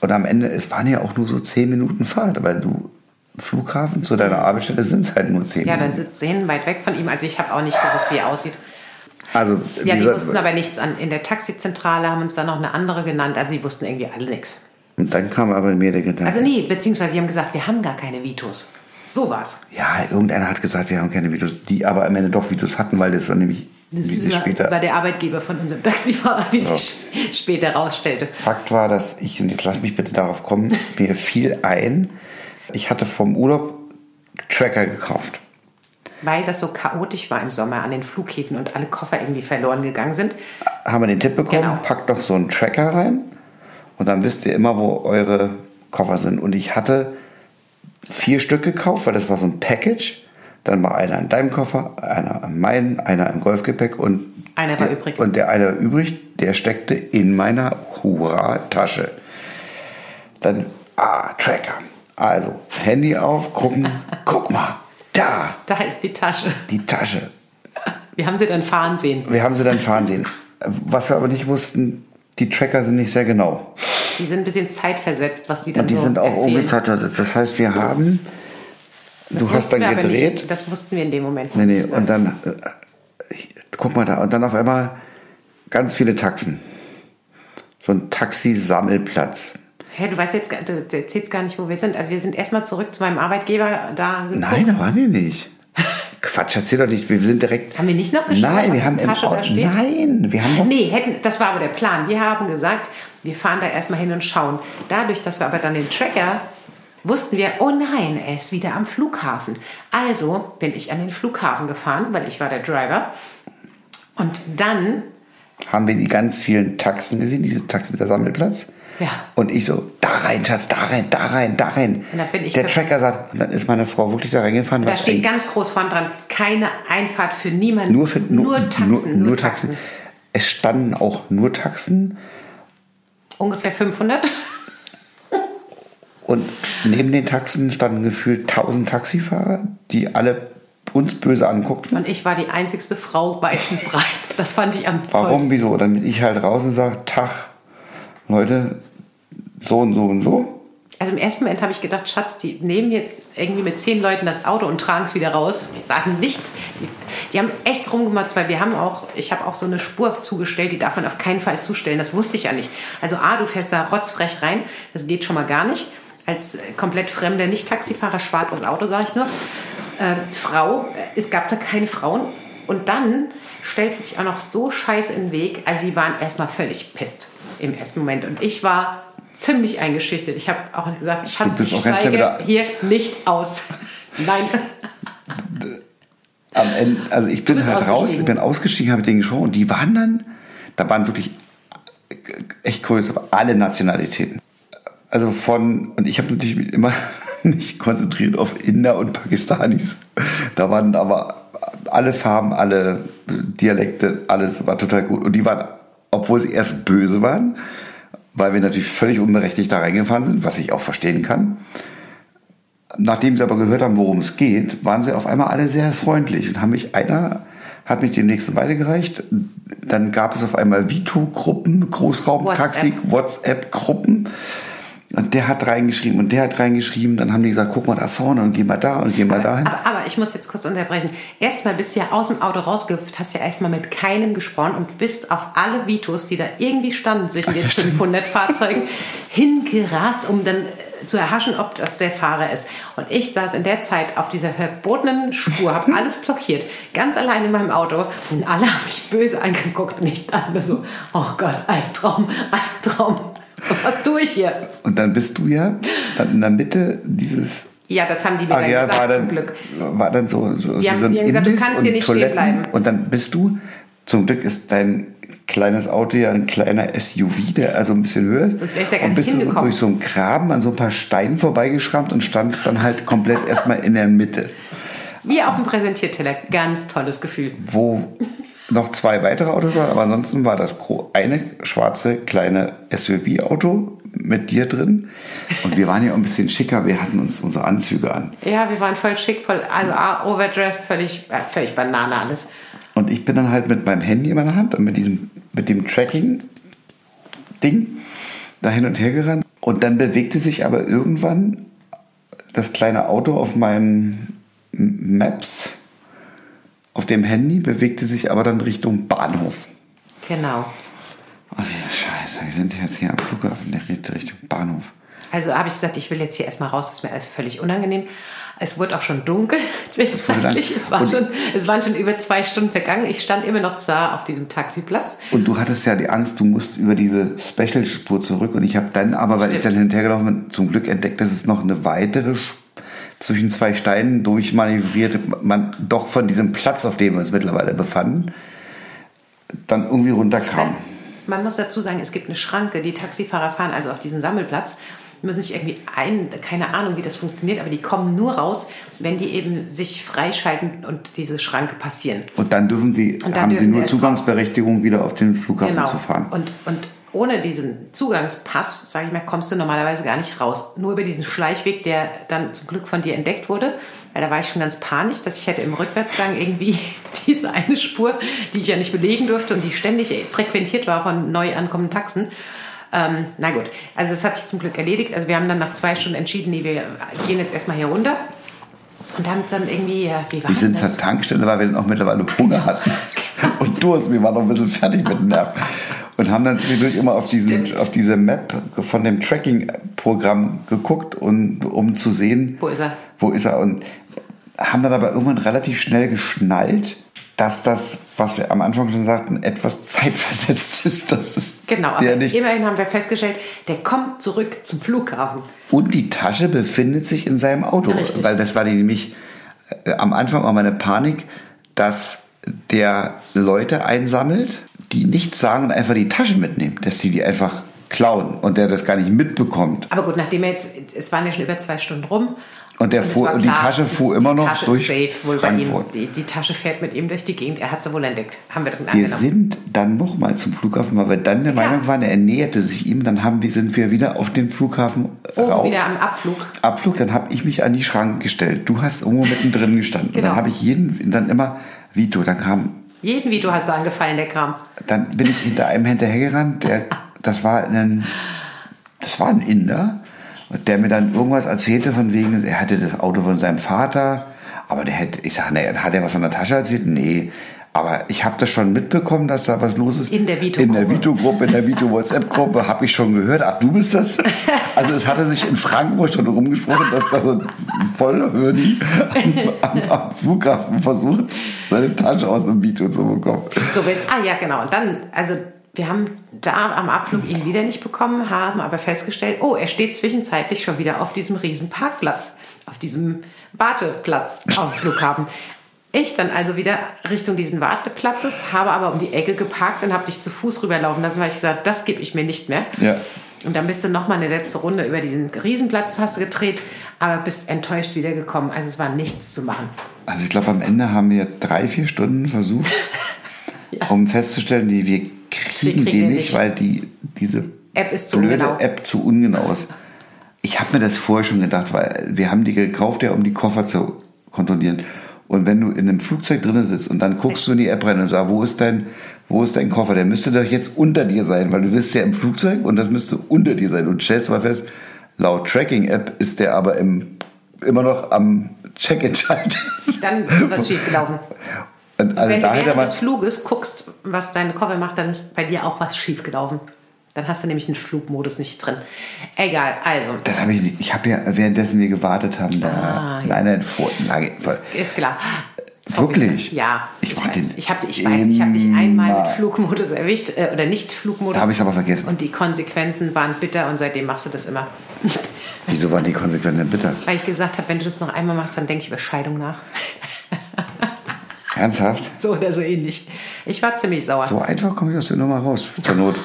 Und am Ende, es waren ja auch nur so zehn Minuten Fahrt, weil du Flughafen zu deiner Arbeitsstelle sind es halt nur zehn Ja, dann sitzt sie hin, weit weg von ihm. Also ich habe auch nicht gewusst, wie er aussieht. Also, Ja, die wussten aber nichts an. In der Taxizentrale haben uns dann noch eine andere genannt. Also die wussten irgendwie alle nichts. und dann kam aber mir der Gedanke. Also nee, beziehungsweise sie haben gesagt, wir haben gar keine Vitos. So war's. Ja, irgendeiner hat gesagt, wir haben keine Videos, die aber am Ende doch Videos hatten, weil das war nämlich, wie sich war, später. war der Arbeitgeber von unserem Taxifahrer, wie sich später rausstellte. Fakt war, dass ich, und jetzt lass mich bitte darauf kommen, mir fiel ein, ich hatte vom Urlaub Tracker gekauft. Weil das so chaotisch war im Sommer an den Flughäfen und alle Koffer irgendwie verloren gegangen sind. Haben wir den Tipp bekommen, Genau. packt doch so einen Tracker rein und dann wisst ihr immer, wo eure Koffer sind. Und ich hatte vier Stück gekauft, weil das war so ein Package. Dann war einer in deinem Koffer, einer in meinen, einer im Golfgepäck und Einer war der, übrig. Und der eine übrig, der steckte in meiner Hurra-Tasche. Dann, ah, Tracker. Also, Handy auf, gucken, guck mal, da, Da ist die Tasche. die Tasche. Wir haben sie dann fahren sehen. Wir haben sie dann fahren sehen. Was wir aber nicht wussten, die Tracker sind nicht sehr genau. Die sind ein bisschen zeitversetzt, was die dann Und die so sind auch erzählen. umgezeichnet. Das heißt, wir haben, Das du hast dann gedreht. Nicht, das wussten wir in dem Moment Nee, nee, nicht. und dann, äh, guck mal da, und dann auf einmal ganz viele Taxen. So ein Taxisammelplatz. Hä, du weißt jetzt, gar- du erzählst gar nicht, wo wir sind. Also wir sind erstmal zurück zu meinem Arbeitgeber da. geguckt. Nein, da waren wir nicht. Quatsch, erzähl doch nicht. Wir sind direkt. Haben wir nicht noch geschaut, Nein, wir haben im Tasche da Auto. steht? Nein, wir haben doch. Nee, hätten, das war aber der Plan. Wir haben gesagt, wir fahren da erstmal hin und schauen. Dadurch, dass wir aber dann den Tracker wussten wir, oh nein, er ist wieder am Flughafen. Also bin ich an den Flughafen gefahren, weil ich war der Driver. Und dann haben wir die ganz vielen Taxen gesehen, diese Taxen der Sammelplatz. Ja. Und ich so, da rein, Schatz, da rein, da rein, da rein. Und dann bin ich der. Tracker sagt, und dann ist meine Frau wirklich da reingefahren. Da steht ganz groß vorne dran, keine Einfahrt für niemanden. nur für nur Taxen. Nur, nur Taxen. Es standen auch nur Taxen Ungefähr 500. und neben den Taxen standen gefühlt 1000 Taxifahrer, die alle uns böse anguckten. Und ich war die einzigste Frau weit und breit. Das fand ich am Warum, tollsten. wieso? Damit ich halt raus und sage, Tag, Leute, so und so und so. Also im ersten Moment habe ich gedacht, Schatz, die nehmen jetzt irgendwie mit zehn Leuten das Auto und tragen es wieder raus. Die sagen nicht. Die, die haben echt rumgemacht, weil wir haben auch, ich habe auch so eine Spur zugestellt, die darf man auf keinen Fall zustellen. Das wusste ich ja nicht. Also A, du fährst da rotzfrech rein, das geht schon mal gar nicht. Als äh, komplett fremder Nicht-Taxifahrer, schwarzes Auto, sage ich nur. Äh, Frau, äh, es gab da keine Frauen. Und dann stellt sich auch noch so scheiße in den Weg. Also sie waren erstmal völlig pisst im ersten Moment. Und ich war ziemlich eingeschüchtert. Ich habe auch gesagt, Schatz, ich steige hier nicht aus. Nein. am Ende, also ich bin halt raus, ich bin ausgestiegen, habe mit denen gesprochen und die waren dann, da waren wirklich echt cool, alle Nationalitäten. Also von, und ich habe natürlich immer mich konzentriert auf Inder und Pakistanis. Da waren aber alle Farben, alle Dialekte, alles war total gut. Und die waren, obwohl sie erst böse waren, weil wir natürlich völlig unberechtigt da reingefahren sind, was ich auch verstehen kann. Nachdem sie aber gehört haben, worum es geht, waren sie auf einmal alle sehr freundlich und haben mich, einer hat mich dem nächsten weitergereicht. Dann gab es auf einmal Vito-Gruppen, Großraumtaxi, WhatsApp-Gruppen. Und der hat reingeschrieben und der hat reingeschrieben. Dann haben die gesagt, guck mal da vorne und geh mal da und geh mal dahin. Aber, aber ich muss jetzt kurz unterbrechen. Erstmal bist du ja aus dem Auto rausgehüpft, hast ja erstmal mit keinem gesprochen und bist auf alle Vitos, die da irgendwie standen zwischen den 500 Fahrzeugen, hingerast, um dann äh, zu erhaschen, ob das der Fahrer ist. Und ich saß in der Zeit auf dieser verbotenen Spur, habe alles blockiert, ganz allein in meinem Auto und alle haben mich böse angeguckt und ich dachte mir so, oh Gott, Albtraum, Albtraum. Was tue ich hier? Und dann bist du ja dann in der Mitte dieses Ja, das haben die mir dann Areal gesagt, war dann, zum Glück. war dann so, so, Die haben- so ein die gesagt, du kannst und hier nicht stehen Toiletten. bleiben. Und dann bist du, zum Glück ist dein kleines Auto ja ein kleiner SUV, der also ein bisschen höher ist. Und nicht bist du so durch so einen Graben an so ein paar Steinen vorbeigeschrammt und standst dann halt komplett erstmal in der Mitte, Wie auf dem Präsentierteller. Ganz tolles Gefühl. wo noch zwei weitere Autos waren, aber ansonsten war das eine schwarze kleine SUV-Auto mit dir drin. Und wir waren ja auch ein bisschen schicker, wir hatten uns unsere Anzüge an. Ja, wir waren voll schick, voll also ah, overdressed, völlig, äh, völlig Banane alles. Und ich bin dann halt mit meinem Handy in meiner Hand und mit diesem, mit dem Tracking-Ding da hin und her gerannt. Und dann bewegte sich aber irgendwann das kleine Auto auf meinen Maps, auf dem Handy, bewegte sich aber dann Richtung Bahnhof. Genau. Ach ja, scheiße, wir sind jetzt hier am Flughafen, der geht Richtung Bahnhof. Also habe ich gesagt, ich will jetzt hier erstmal raus, das ist mir alles völlig unangenehm. Es wurde auch schon dunkel, zwischenzeitlich. dann- Es, war schon, es waren schon über zwei Stunden vergangen. Ich stand immer noch da auf diesem Taxiplatz. Und du hattest ja die Angst, du musst über diese Special-Spur zurück. Und ich habe dann aber, weil ich Stimmt. dann hin und her gelaufen bin, zum Glück entdeckt, dass es noch eine weitere Sp- zwischen zwei Steinen durchmanövriert, man doch von diesem Platz, auf dem wir uns mittlerweile befanden, dann irgendwie runterkam. Man muss dazu sagen, es gibt eine Schranke. Die Taxifahrer fahren also auf diesen Sammelplatz. Müssen sich irgendwie ein, keine Ahnung, wie das funktioniert, aber die kommen nur raus, wenn die eben sich freischalten und diese Schranke passieren. Und dann dürfen sie, dann haben sie dürfen nur sie erst Zugangsberechtigung, wieder auf den Flughafen Genau. zu fahren. Und, und ohne diesen Zugangspass, sage ich mal, kommst du normalerweise gar nicht raus. Nur über diesen Schleichweg, der dann zum Glück von dir entdeckt wurde. Weil da war ich schon ganz panisch, dass ich hätte im Rückwärtsgang irgendwie diese eine Spur, die ich ja nicht belegen durfte und die ständig frequentiert war von neu ankommenden Taxen. Ähm, na gut, also das hat sich zum Glück erledigt. Also wir haben dann nach zwei Stunden entschieden, nee, wir gehen jetzt erstmal hier runter. Und haben es dann irgendwie, wie war Wir sind denn zur das? Tankstelle, weil wir dann auch mittlerweile Hunger hatten und Durst. Wir waren noch ein bisschen fertig mit den Nerven. Und haben dann zwischendurch immer auf, diesen, Stimmt. auf diese Map von dem Tracking-Programm geguckt, und, um zu sehen, Wo ist er? wo ist er. Und haben dann aber irgendwann relativ schnell geschnallt, dass das, was wir am Anfang schon sagten, etwas zeitversetzt ist. Das ist Genau, aber nicht. immerhin haben wir festgestellt, der kommt zurück zum Flughafen. Und die Tasche befindet sich in seinem Auto. Richtig. Weil das war nämlich äh, am Anfang auch meine Panik, dass der Leute einsammelt, die nichts sagen und einfach die Tasche mitnehmen. Dass die die einfach klauen und der das gar nicht mitbekommt. Aber gut, nachdem er jetzt, es waren ja schon über zwei Stunden rum. Und der es fuhr- und die Tasche fuhr immer noch Tasche durch safe wohl bei ihm. Frankfurt. Die, die Tasche fährt mit ihm durch die Gegend. Er hat sie wohl entdeckt. Haben wir drin Wir sind dann nochmal zum Flughafen, weil wir dann der Ja. Meinung waren, er näherte sich ihm. Dann haben wir, sind wir wieder auf den Flughafen Oben rauf. wieder am Abflug. Abflug, dann habe ich mich an die Schrank gestellt. Du hast irgendwo mittendrin gestanden. Und Genau. dann habe ich jeden, dann immer, Vito, dann kam, Jeden Video hast du angefallen, der Kram. dann bin ich hinter einem hinterhergerannt, der, das war ein, das war ein Inder, der mir dann irgendwas erzählte von wegen, er hatte das Auto von seinem Vater, aber der hätte, ich sage, nee, hat er was an der Tasche erzählt? Nee. Aber ich habe das schon mitbekommen, dass da was los ist. In der Vito-Gruppe. In der Vito-Gruppe, in der Vito-WhatsApp-Gruppe habe ich schon gehört. Ach, du bist das? Also es hatte sich in Frankfurt schon rumgesprochen, dass da so ein Vollhirni am, am, am Flughafen versucht, seine Tasche aus dem Vito zu bekommen. So, wenn, ah ja, genau. Und dann, also wir haben da am Abflug ihn wieder nicht bekommen, haben aber festgestellt, oh, er steht zwischenzeitlich schon wieder auf diesem riesen Parkplatz, auf diesem Warteplatz dem Flughafen. Ich dann also wieder Richtung diesen Warteplatzes, habe aber um die Ecke geparkt und habe dich zu Fuß rüberlaufen lassen, weil ich gesagt das gebe ich mir nicht mehr. Ja. Und dann bist du noch mal eine letzte Runde über diesen Riesenplatz hast du gedreht, aber bist enttäuscht wiedergekommen. Also es war nichts zu machen. Also ich glaube, am Ende haben wir drei, vier Stunden versucht, um festzustellen, die wir kriegen kriegen die wir nicht, nicht. weil die diese App ist zu blöde ungenau. App zu ungenau ist. Ich habe mir das vorher schon gedacht, weil wir haben die gekauft, ja, um die Koffer zu kontrollieren. Und wenn du in einem Flugzeug drin sitzt und dann guckst du in die App rein und sagst, wo ist dein, wo ist dein Koffer? Der müsste doch jetzt unter dir sein, weil du bist ja im Flugzeug und das müsste unter dir sein. Und stellst mal fest, laut Tracking-App ist der aber im, immer noch am Check-in-Schalter. Dann ist was schiefgelaufen. Und also Wenn du während des Fluges guckst, was deine Koffer macht, dann ist bei dir auch was schiefgelaufen. Dann hast du nämlich den Flugmodus nicht drin. Egal, also, das habe ich nicht. Ich habe ja, währenddessen wir gewartet haben, da Ah, ja. eine vor, lange, ist klar. Wirklich? Ja. Ich Ich, weiß. Ich, hab, ich weiß, ich habe dich einmal mit Flugmodus erwischt äh, oder nicht Flugmodus. Da habe ich es aber vergessen. Und die Konsequenzen waren bitter und seitdem machst du das immer. Wieso waren die Konsequenzen bitter? Weil ich gesagt habe, wenn du das noch einmal machst, dann denke ich über Scheidung nach. Ernsthaft? So oder so ähnlich. Ich war ziemlich sauer. So einfach komme ich aus der Nummer raus. Zur Not.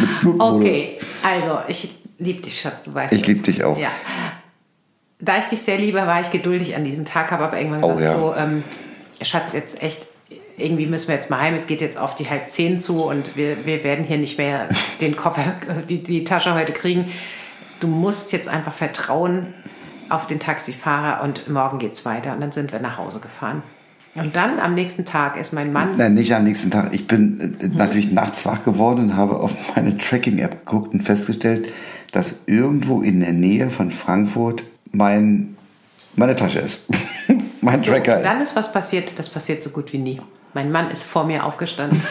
Mit Flugmodus. Okay, also ich liebe dich, Schatz, du weißt Ich es. lieb dich auch. Ja. Da ich dich sehr liebe, war ich geduldig an diesem Tag, habe aber irgendwann Oh, gesagt, ja. so, ähm, Schatz, jetzt echt, irgendwie müssen wir jetzt mal heim, es geht jetzt auf die halb zehn zu und wir, wir werden hier nicht mehr den Koffer, die, die Tasche heute kriegen. Du musst jetzt einfach vertrauen auf den Taxifahrer und morgen geht's weiter. Und dann sind wir nach Hause gefahren. Und dann am nächsten Tag ist mein Mann Nein, nicht am nächsten Tag. Ich bin äh, natürlich nachts wach geworden und habe auf meine Tracking-App geguckt und festgestellt, dass irgendwo in der Nähe von Frankfurt mein, meine Tasche ist. mein So, Tracker ist. dann ist was passiert, das passiert so gut wie nie. Mein Mann ist vor mir aufgestanden.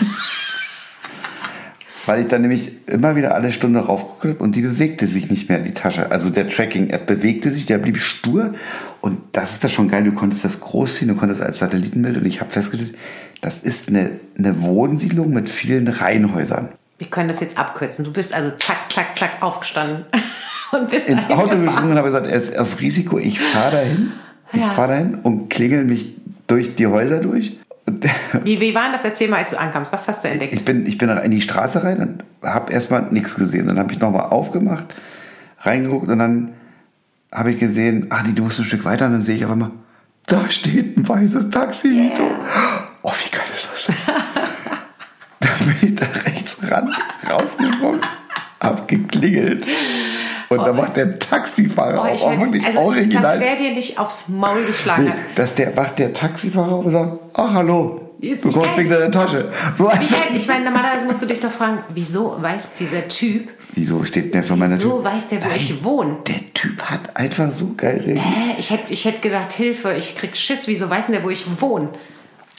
Weil ich dann nämlich immer wieder alle Stunde raufgeguckt habe und die bewegte sich nicht mehr, die Tasche. Also der Tracking-App bewegte sich, der blieb stur. Und das ist das schon geil, du konntest das groß ziehen, du konntest als Satellitenbild. Und ich habe festgestellt, das ist eine, eine Wohnsiedlung mit vielen Reihenhäusern. Wir können das jetzt abkürzen. Du bist also zack, zack, zack aufgestanden und bist Ins Auto gesprungen und habe gesagt, er ist auf Risiko, ich fahre dahin. Ich Ja. fahre dahin und klingel mich durch die Häuser durch. Wie, wie war das? Erzähl mal, als du ankamst. Was hast du entdeckt? Ich bin, ich bin in die Straße rein und habe erstmal nichts gesehen. Dann habe ich nochmal aufgemacht, reingeguckt und dann habe ich gesehen, ah, nee, du musst ein Stück weiter und dann sehe ich auf einmal, da steht ein weißes Taxi, Vito. Oh, wie geil ist das? dann bin ich da rechts ran, rausgesprungen, hab geklingelt. Und dann macht der Taxifahrer Oh, ich auch, wirklich also, original. Dass der dir nicht aufs Maul geschlagen Nee, hat. dass der macht der Taxifahrer auf und sagt, ach hallo, du kommst wegen deiner Tasche. So geil, ich meine, normalerweise musst du dich doch fragen, wieso weiß dieser Typ, Wieso steht der für meine wieso Tür? weiß der, wo ich wohne? Der Typ hat einfach so geil reagiert. Hä? Ich hätte ich hätt gedacht, Hilfe, ich krieg Schiss, wieso weiß denn der, wo ich wohne?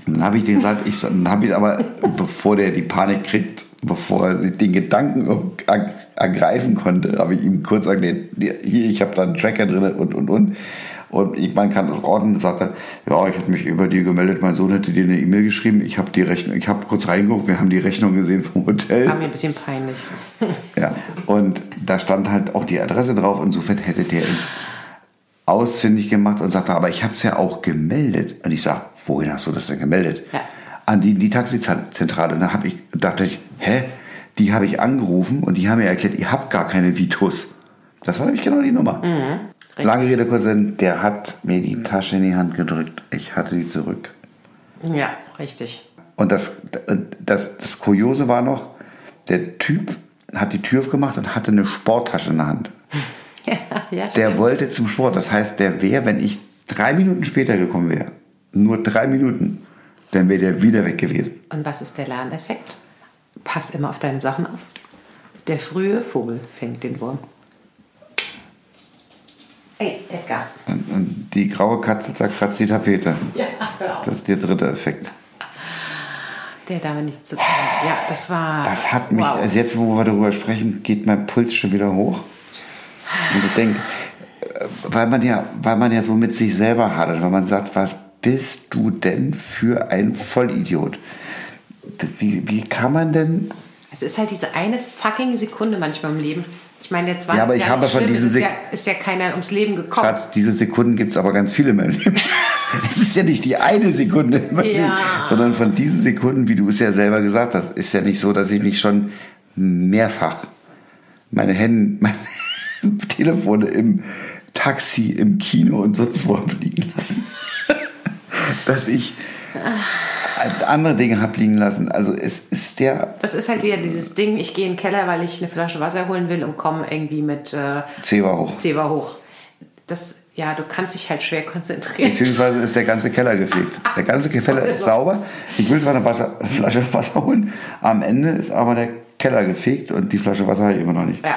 Dann habe ich den gesagt, ich, dann habe ich aber, bevor der die Panik kriegt, bevor er sich den Gedanken er- ergreifen konnte, habe ich ihm kurz erklärt, hier, ich habe da einen Tracker drin und, und, und. Und ich, man kann das ordnen, sagt er, ja, ich hätte mich über die gemeldet, mein Sohn hätte dir eine E-Mail geschrieben, ich habe die Rechnung, ich habe kurz reingeguckt, wir haben die Rechnung gesehen vom Hotel. War mir ein bisschen peinlich. Ja, und da stand halt auch die Adresse drauf, insofern hätte der uns ausfindig gemacht und sagte, aber ich habe es ja auch gemeldet. Und ich sage, wohin hast du das denn gemeldet? Ja. An die, die Taxizentrale. Da hab ich, dachte ich, hä? Die habe ich angerufen und die haben mir erklärt, ihr habt gar keine Vitus. Das war nämlich genau die Nummer. Lange Rede, kurzer Sinn, der hat mir die Tasche in die Hand gedrückt. Ich hatte sie zurück. Ja, richtig. Und das, das, das Kuriose war noch, der Typ hat die Tür aufgemacht und hatte eine Sporttasche in der Hand. Ja, ja Der stimmt. wollte zum Sport. Das heißt, der wäre, wenn ich drei Minuten später gekommen wäre, nur drei Minuten, dann wäre der wieder weg gewesen. Und was ist der Lerneffekt? Pass immer auf deine Sachen auf. Der frühe Vogel fängt den Wurm. Ey, Edgar. Und, und die graue Katze zerkratzt die Tapete. Ja, hör auf. Das ist der dritte Effekt. Der Dame nichts zu tun hat. Ja, das war. Das hat mich, Wow. also jetzt, wo wir darüber sprechen, geht mein Puls schon wieder hoch. Und ich denke, äh, weil man ja, weil man ja so mit sich selber hadert, weil man sagt, was bist du denn für ein Vollidiot? Wie, wie kann man denn Es ist halt diese eine fucking Sekunde manchmal im Leben. Ich meine, der 20 Ja, aber ich Jahre habe von diesen es ist, ja, ist ja keiner ums Leben gekommen. Schatz, diese Sekunden gibt es aber ganz viele in meinem Leben. Es ist ja nicht die eine Sekunde in meinem Ja. Leben, sondern von diesen Sekunden, wie du es ja selber gesagt hast, ist ja nicht so, dass ich mich schon mehrfach meine Hände, meine Telefone im Taxi, im Kino und sonst wo liegen lassen. Dass ich andere Dinge habe liegen lassen. Also es ist der Das ist halt wieder dieses Ding, ich gehe in den Keller, weil ich eine Flasche Wasser holen will und komme irgendwie mit äh, Zewa hoch. Zewa hoch. Das, ja, du kannst dich halt schwer konzentrieren. Beziehungsweise ist der ganze Keller gefegt. Der ganze Keller ist sauber. Ich will zwar eine Wasser, Flasche Wasser holen, am Ende ist aber der Keller gefegt und die Flasche Wasser habe ich immer noch nicht. Ja,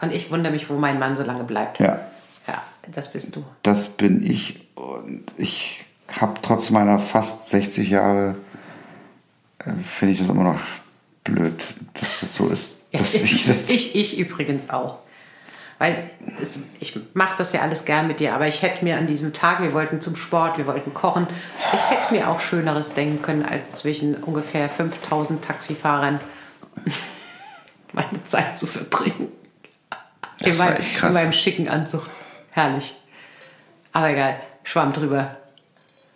und ich wundere mich, wo mein Mann so lange bleibt. Ja, Ja, das bist du. das bin ich und ich habe trotz meiner fast 60 Jahre, äh, finde ich das immer noch blöd, dass das so ist. Dass ich das, ich, ich übrigens auch. Weil es, ich mache das ja alles gern mit dir, aber ich hätte mir an diesem Tag, wir wollten zum Sport, wir wollten kochen, ich hätte mir auch Schöneres denken können, als zwischen ungefähr 5000 Taxifahrern meine Zeit zu verbringen. Das in, war meinem, echt krass. in meinem schicken Anzug. Herrlich. Aber egal, Schwamm drüber.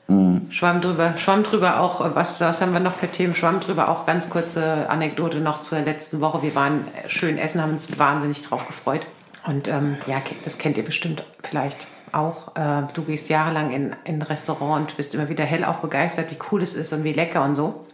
Mhm. Schwamm drüber, Schwamm drüber auch, äh, was, was haben wir noch für Themen? Schwamm drüber auch ganz kurze Anekdote noch zur letzten Woche. Wir waren äh, schön essen, haben uns wahnsinnig drauf gefreut. Und ähm, ja, das kennt ihr bestimmt vielleicht auch. Äh, du gehst jahrelang in, in ein Restaurant und bist immer wieder hellauf begeistert, wie cool es ist und wie lecker und so.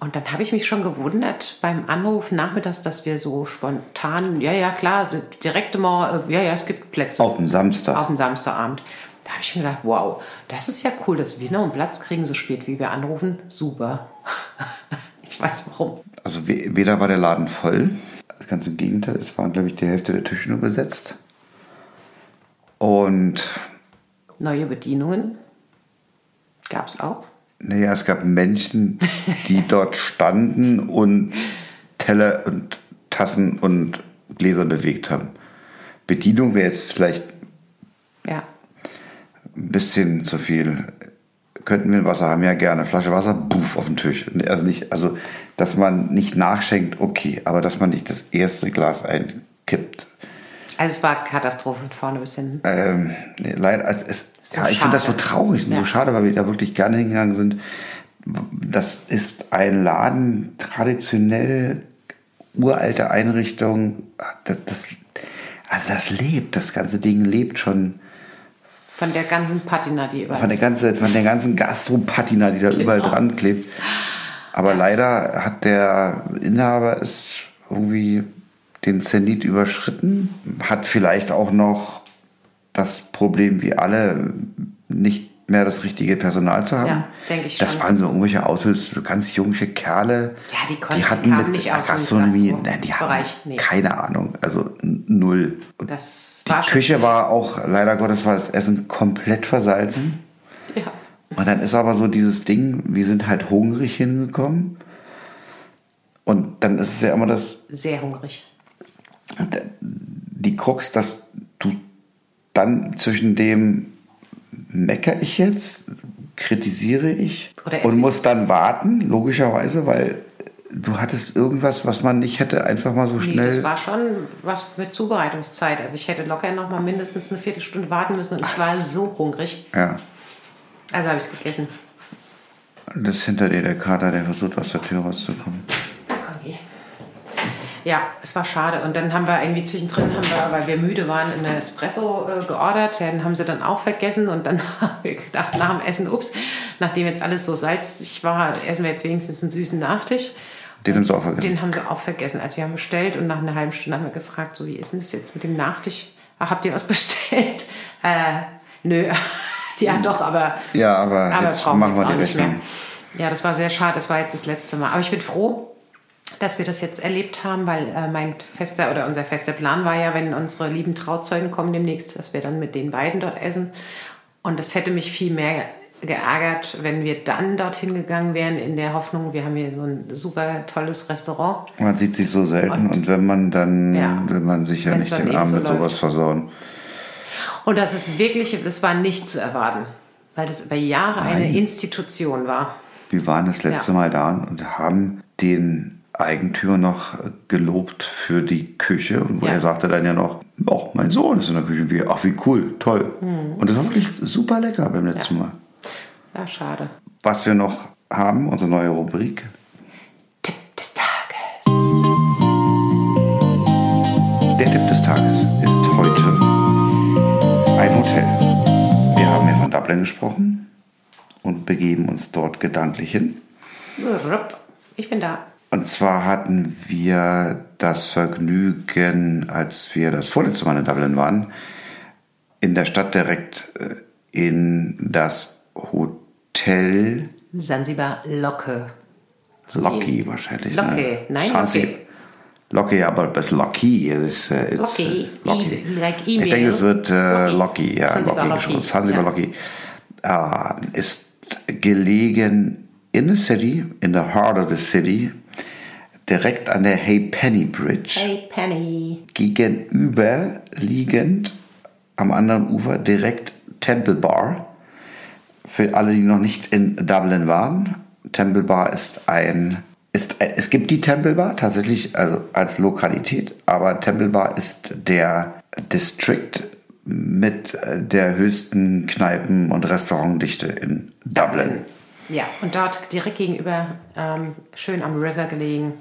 Und dann habe ich mich schon gewundert beim Anruf nachmittags, dass wir so spontan, ja, ja, klar, direkt mal, äh, ja, ja, es gibt Plätze auf dem Samstag. auf dem Samstagabend. Da habe ich mir gedacht, wow, das ist ja cool, dass wir noch einen Platz kriegen, so spät wie wir anrufen. Super. ich weiß warum. Also we- weder war der Laden voll, ganz im Gegenteil, es waren, glaube ich, die Hälfte der Tische nur besetzt. Und Neue Bedienungen gab es auch. naja, es gab Menschen, die dort standen und Teller und Tassen und Gläser bewegt haben. Bedienung wäre jetzt vielleicht ein bisschen zu viel. Könnten wir ein Wasser haben? Ja, gerne. Flasche Wasser, buff, auf den Tisch. Also nicht, also, dass man nicht nachschenkt, okay, aber dass man nicht das erste Glas einkippt. also es war Katastrophe von vorne bis hinten. Ähm, nee, leider, also es, So ja, ich finde das so traurig und Ja. so schade, weil wir da wirklich gerne hingegangen sind. Das ist ein Laden, traditionell, uralte Einrichtung. Das, das, also das lebt, das ganze Ding lebt schon Von der ganzen Patina, die überall von der, ganze, von der ganzen Gastropatina, die da überall Genau. dran klebt. Aber leider hat der Inhaber es irgendwie den Zenit überschritten, hat vielleicht auch noch das Problem wie alle, nicht mehr das richtige Personal zu haben. Ja, denke ich Das schon. waren so irgendwelche Aushilfs, so ganz junge Kerle. Ja, die konnten- hatten kamen mit nicht aus Gastronomie, Gastro- nein, die Bereich, nee. keine Ahnung, also null. Und Das die war schon Küche war auch, leider Gottes war das Essen komplett versalzen. Ja. Und dann ist aber so dieses Ding, wir sind halt hungrig hingekommen. Und dann ist es ja immer das, Sehr hungrig. die Krux, dass du dann zwischen dem meckere ich jetzt, kritisiere ich und muss dann warten, logischerweise, weil du hattest irgendwas, was man nicht hätte einfach mal so Nee, schnell. das war schon was mit Zubereitungszeit. Also ich hätte locker noch mal mindestens eine Viertelstunde warten müssen und ich war so hungrig. ja, Also habe ich es gegessen. das ist hinter dir der Kater, der versucht aus der Tür rauszukommen. Ja, es war schade. Und dann haben wir irgendwie zwischendrin, haben wir, weil wir müde waren, einen Espresso äh, geordert. Den haben sie dann auch vergessen. Und dann haben wir gedacht, nach dem Essen, ups, nachdem jetzt alles so salzig war, essen wir jetzt wenigstens einen süßen Nachtisch. Den haben sie auch vergessen. Den haben sie auch vergessen. Also wir haben bestellt und nach einer halben Stunde haben wir gefragt, so wie ist denn das jetzt mit dem Nachtisch? Ah, habt ihr was bestellt? Äh, nö. ja, doch, aber, Ja, aber, aber jetzt machen wir die auch nicht Rechnung. mehr. Ja, das war sehr schade. Das war jetzt das letzte Mal. Aber ich bin froh, dass wir das jetzt erlebt haben, weil äh, mein fester oder unser fester Plan war ja, wenn unsere lieben Trauzeugen kommen demnächst, dass wir dann mit den beiden dort essen. Und das hätte mich viel mehr geärgert, wenn wir dann dorthin gegangen wären in der Hoffnung, wir haben hier so ein super tolles Restaurant. Man sieht sich so selten und, wenn man dann, Ja. will man sich ja nicht den Arm so mit sowas läuft. versauen. Und das ist wirklich, das war nicht zu erwarten, weil das über Jahre eine Institution war. Wir waren das letzte Ja. Mal da und haben den Eigentümer noch gelobt für die Küche. Und wo Ja. er sagte dann ja noch, oh, mein Sohn ist in der Küche. Wir, ach, wie cool, toll. Und das war wirklich super lecker beim letzten Mhm. Ja. Mal. Ja, schade. Was wir noch haben, unsere neue Rubrik. Tipp des Tages. Der Tipp des Tages ist heute ein Hotel. Wir haben ja von Dublin gesprochen und begeben uns dort gedanklich hin. Ich bin da. Und zwar hatten wir das Vergnügen, als wir das vorletzte Mal in Dublin waren, in der Stadt direkt äh, in das Hotel Sansibar Locke. Locky wahrscheinlich. Locke. Ne? Nein, Fancy- Locke. Locky, aber das Locky. Das, äh, Locky. äh, Locky. E- like Ich denke, es wird äh, Locky. Locky. Ja, Zanzibar Locky. Locky. geschrieben. Zanzibar Ja. Locky. Äh, ist gelegen in the city, in the heart of the city, direkt an der Halfpenny Bridge. Hey Penny. Gegenüber liegend am anderen Ufer direkt Temple Bar. Für alle, die noch nicht in Dublin waren, Temple Bar ist ein ist, es gibt die Temple Bar tatsächlich also als Lokalität, aber Temple Bar ist der District mit äh, der höchsten Kneipen- und Restaurantdichte in Dublin. Ja, und dort direkt gegenüber, ähm, schön am River gelegen.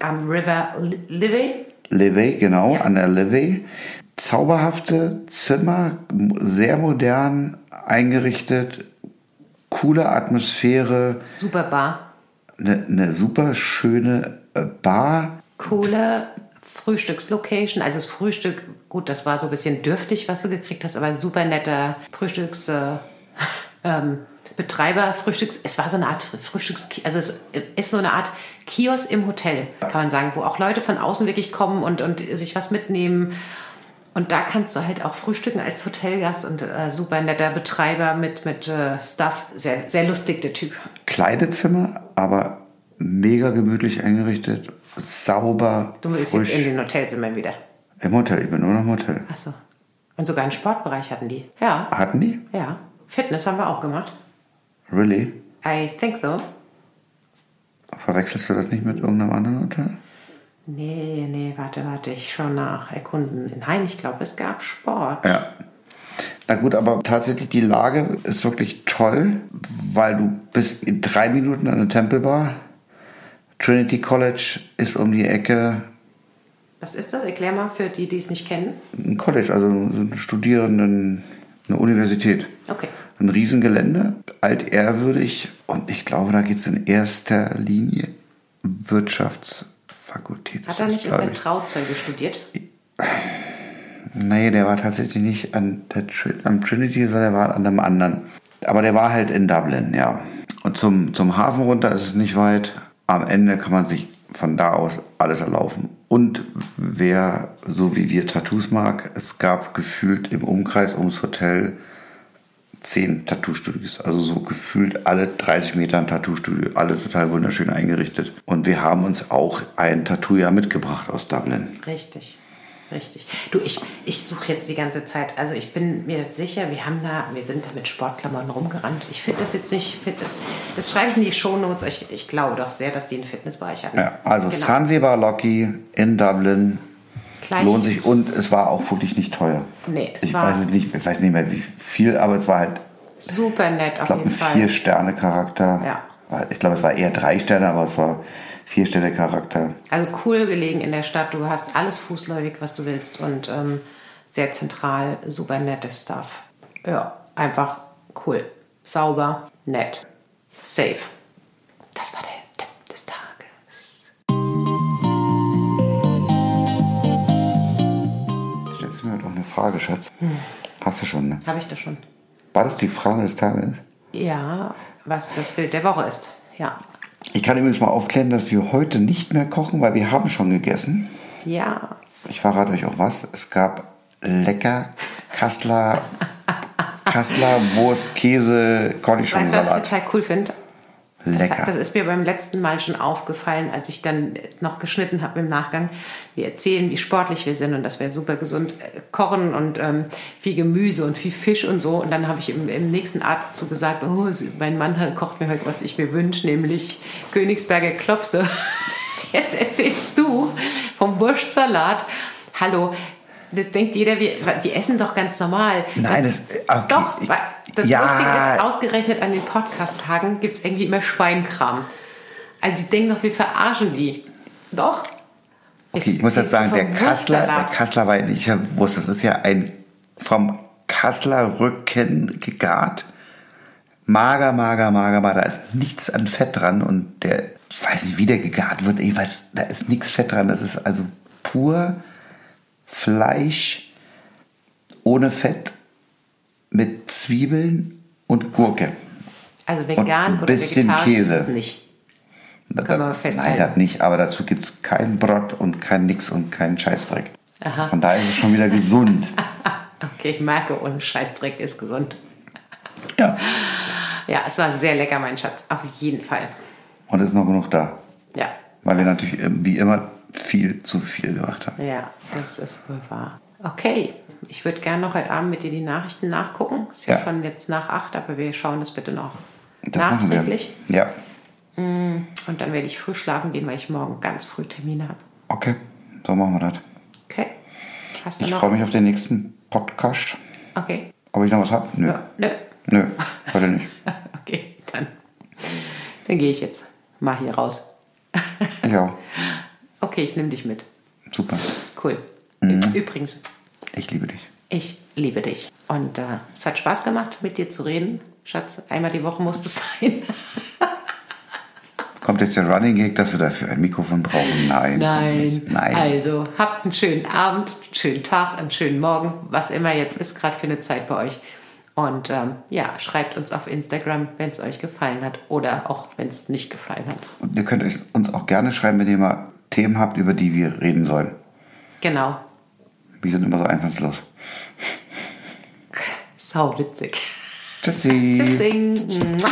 Am River Li- Livy. Livey, genau, an der Livey. Zauberhafte Zimmer, sehr modern eingerichtet, coole Atmosphäre, Super Bar. eine ne super schöne äh, Bar. Coole Frühstückslocation. Also das Frühstück, gut, das war so ein bisschen dürftig, was du gekriegt hast, aber super netter Frühstücks... Äh, ähm, Betreiber, Frühstücks, es war so eine Art Frühstücks, also es ist so eine Art Kiosk im Hotel, kann man sagen, wo auch Leute von außen wirklich kommen und, und sich was mitnehmen. Und da kannst du halt auch frühstücken als Hotelgast und äh, super netter Betreiber mit, mit äh, Stuff. Sehr, sehr lustig, der Typ. Kleine Zimmer, aber mega gemütlich eingerichtet, sauber, Du bist frisch. jetzt in den Hotelzimmern wieder. Im Hotel, ich bin nur noch im Hotel. Achso. Und sogar einen Sportbereich hatten die. Ja, Hatten die? ja. Fitness haben wir auch gemacht. Really? I think so. Verwechselst du das nicht mit irgendeinem anderen Hotel? Nee, nee, warte, warte, ich schaue nach. Erkunden. Nein, ich glaube, es gab Sport. Ja. Na gut, aber tatsächlich die Lage ist wirklich toll, weil du bist in drei Minuten an der Temple Bar. Trinity College ist um die Ecke. Was ist das? Erklär mal für die, die es nicht kennen. Ein College, also so ein Studierenden, eine Universität. Okay. Ein Riesengelände, altehrwürdig und ich glaube, da geht es in erster Linie Wirtschaftsfakultät. Hat er nicht unser ich. Trauzeuge studiert? Nee, der war tatsächlich nicht an der Tri am Trinity, sondern der war an einem anderen. Aber der war halt in Dublin, ja. Und zum, zum Hafen runter ist es nicht weit. Am Ende kann man sich von da aus alles erlaufen. Und wer so wie wir Tattoos mag, es gab gefühlt im Umkreis ums Hotel zehn Tattoo-Studios. Also so gefühlt alle 30 Meter ein Tattoo-Studio. Alle total wunderschön eingerichtet. Und wir haben uns auch ein Tattoo ja mitgebracht aus Dublin. Richtig. Richtig. Du, ich, ich suche jetzt die ganze Zeit. Also ich bin mir sicher, wir haben da, wir sind da mit Sportklamotten rumgerannt. Ich finde das jetzt nicht, find das, schreibe ich in die Shownotes. Ich, ich glaube doch sehr, dass die einen Fitnessbereich hatten. Ja, also Genau. Zanzibar Locky in Dublin Gleich- lohnt sich und es war auch wirklich nicht teuer. Nee, es ich war- weiß es nicht, ich weiß nicht mehr wie viel, aber es war halt, Super nett ich auf glaube, jeden ein Fall. Vier-Sterne-Charakter. Ja. Ich glaube, es war eher drei Sterne, aber es war Vier-Sterne-Charakter. Also cool gelegen in der Stadt. Du hast alles fußläufig, was du willst und ähm, sehr zentral, super nettes Stuff. Ja, einfach cool. Sauber, nett, safe. Das war der Frage, Schatz? Hast du schon, ne? Habe ich das schon? War das die Frage des Tages? Ja, was das Bild der Woche ist. Ja. Ich kann übrigens mal aufklären, dass wir heute nicht mehr kochen, weil wir haben schon gegessen. Ja. Ich verrate euch auch was. Es gab lecker Kassler, Kassler Wurst, Käse, Weißt du, was ich Cornichon-Salat. total cool finde? Das, Lecker. das ist mir beim letzten Mal schon aufgefallen, als ich dann noch geschnitten habe im Nachgang. Wir erzählen, wie sportlich wir sind und dass wir super gesund äh, kochen und ähm, viel Gemüse und viel Fisch und so. Und dann habe ich im, im nächsten Atemzug gesagt, oh, mein Mann hat- kocht mir heute, was ich mir wünsche, nämlich Königsberger Klopse. Jetzt erzählst du vom Wurstsalat. Hallo, das denkt jeder, wir, die essen doch ganz normal. Nein, das- okay, doch, ich- das ja. Lustige ist, ausgerechnet an den Podcast-Tagen gibt es irgendwie immer Schweinkram. Also die denken doch, wir verarschen die. Doch. Okay, ich muss jetzt sagen, der Kassler, der. Kassler war nicht Wurst. Das ist ja ein vom Kassler Rücken gegart. Mager, mager, mager, mager. Da ist nichts an Fett dran und der, ich weiß nicht, wie der gegart wird. Ich weiß, da ist nichts Fett dran. Das ist also pur Fleisch ohne Fett mit Zwiebeln und Gurke. Also vegan ein oder bisschen vegetarisch Käse. ist es nicht. Da- Können wir festhalten. Nein, das nicht, aber dazu gibt es kein Brot und kein Nix und keinen Scheißdreck. Aha. Von daher ist es schon wieder gesund. Okay, ich merke, ohne Scheißdreck ist gesund. ja. Ja, es war sehr lecker, mein Schatz. Auf jeden Fall. Und es ist noch genug da. Ja. Weil wir natürlich ähm, wie immer viel zu viel gemacht haben. Ja, das ist wohl wahr. Okay, ich würde gerne noch heute Abend mit dir die Nachrichten nachgucken. Ist ja, Ja. schon jetzt nach acht, aber wir schauen das bitte noch Das nachträglich. Ja. Und dann werde ich früh schlafen gehen, weil ich morgen ganz früh Termine habe. Okay, so machen wir das. Okay. Hast du Ich freue mich auf den nächsten Podcast. Okay. Ob ich noch was habe? Nö. Ja, nö. Nö, heute nicht. Okay, dann, dann gehe ich jetzt mal hier raus. Auch. Okay, ich nehme dich mit. Super. Cool. Mhm. Übrigens, Ich liebe dich. ich liebe dich. Und äh, es hat Spaß gemacht, mit dir zu reden. Schatz, einmal die Woche muss es sein. Kommt jetzt der Running Gag, dass wir dafür ein Mikrofon brauchen? Nein. Nein. Nein. Also, habt einen schönen Abend, einen schönen Tag, einen schönen Morgen, was immer jetzt ist, gerade für eine Zeit bei euch. Und ähm, ja, schreibt uns auf Instagram, wenn es euch gefallen hat oder auch wenn es nicht gefallen hat. Und ihr könnt euch, uns auch gerne schreiben, wenn ihr mal Themen habt, über die wir reden sollen. Genau. Wir sind immer so einfallslos. Sau witzig. Tschüssi. Tschüssing. Mua.